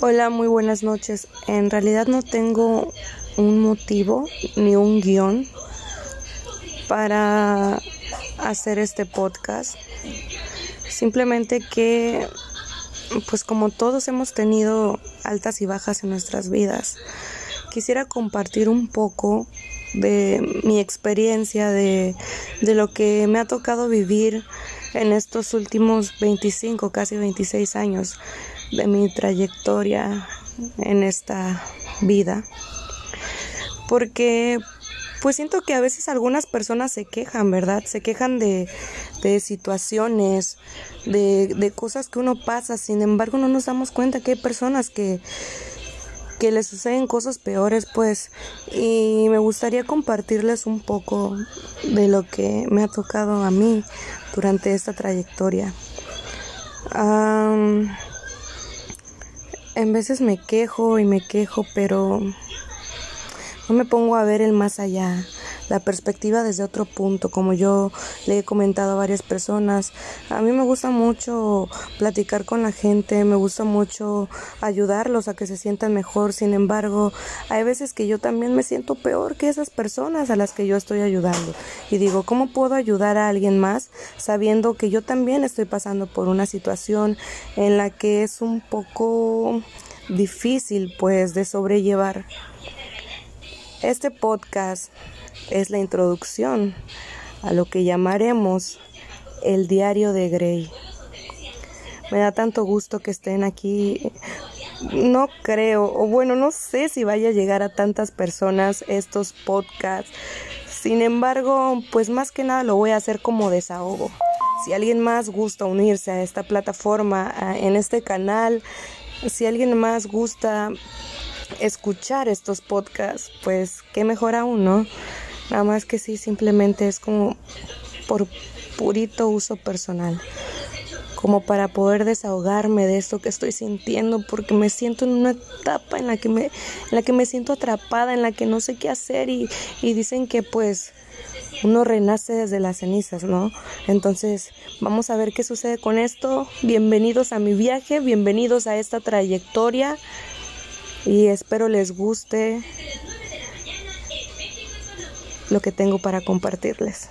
Hola, muy buenas noches. En realidad no tengo un motivo ni un guion para hacer este podcast. Simplemente que, pues como todos hemos tenido altas y bajas en nuestras vidas, quisiera compartir un poco de mi experiencia, de, de lo que me ha tocado vivir en estos últimos 25, casi 26 años de mi trayectoria en esta vida. Porque pues siento que a veces algunas personas se quejan, ¿verdad? Se quejan de, de situaciones, de, de cosas que uno pasa. Sin embargo, no nos damos cuenta que hay personas que, que les suceden cosas peores, pues. Y me gustaría compartirles un poco de lo que me ha tocado a mí durante esta trayectoria. En veces me quejo y me quejo, pero no me pongo a ver el más allá la perspectiva desde otro punto, como yo le he comentado a varias personas. A mí me gusta mucho platicar con la gente, me gusta mucho ayudarlos a que se sientan mejor. Sin embargo, hay veces que yo también me siento peor que esas personas a las que yo estoy ayudando. Y digo, ¿cómo puedo ayudar a alguien más sabiendo que yo también estoy pasando por una situación en la que es un poco difícil pues de sobrellevar? Este podcast es la introducción a lo que llamaremos el diario de Grey. Me da tanto gusto que estén aquí. No creo, o bueno, no sé si vaya a llegar a tantas personas estos podcasts. Sin embargo, pues más que nada lo voy a hacer como desahogo. Si alguien más gusta unirse a esta plataforma, en este canal, si alguien más gusta escuchar estos podcasts, pues qué mejor aún, ¿no? Nada más que sí, simplemente es como por purito uso personal, como para poder desahogarme de esto que estoy sintiendo, porque me siento en una etapa en la que me, en la que me siento atrapada, en la que no sé qué hacer y, y dicen que pues uno renace desde las cenizas, ¿no? Entonces, vamos a ver qué sucede con esto. Bienvenidos a mi viaje, bienvenidos a esta trayectoria y espero les guste lo que tengo para compartirles.